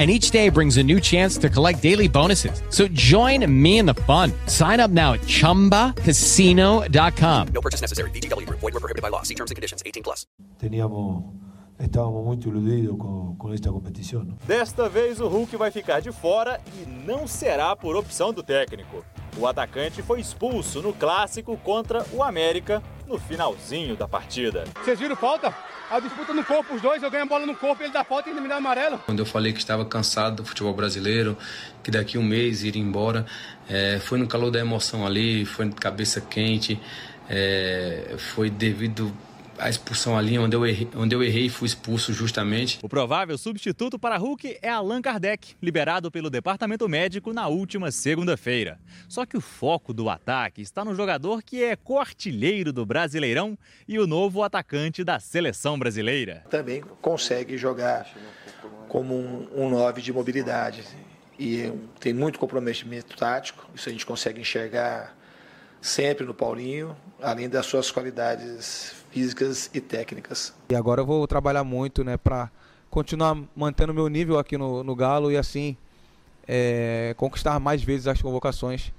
and each day brings a new chance to collect daily bonuses. So join me in the fun. Sign up now at ChumbaCasino.com. No purchase necessary. VGW. Void were prohibited by law. See terms and conditions. 18 plus. Teníamos, estábamos muito iludidos com, com esta competição. Desta vez o Hulk vai ficar de fora e não será por opção do técnico. O atacante foi expulso no clássico contra o América no finalzinho da partida. Vocês viram falta? A disputa no corpo, os dois, eu ganho a bola no corpo, ele dá falta e ele me dá amarelo. Quando eu falei que estava cansado do futebol brasileiro, que daqui um mês iria embora, é, foi no calor da emoção ali, foi de cabeça quente, é, foi devido a expulsão ali, onde eu, errei, onde eu errei e fui expulso justamente. O provável substituto para Hulk é Allan Kardec, liberado pelo departamento médico na última segunda-feira. Só que o foco do ataque está no jogador que é co-artilheiro do Brasileirão e o novo atacante da seleção brasileira. Também consegue jogar como um 9 um de mobilidade e tem muito comprometimento tático, isso a gente consegue enxergar sempre no Paulinho, além das suas qualidades físicas e técnicas. E agora eu vou trabalhar muito, né, para continuar mantendo meu nível aqui no, no Galo e assim é, conquistar mais vezes as convocações.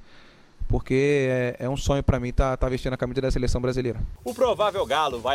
Porque é, é um sonho para mim estar tá, tá vestindo a camisa da seleção brasileira. O provável Galo vai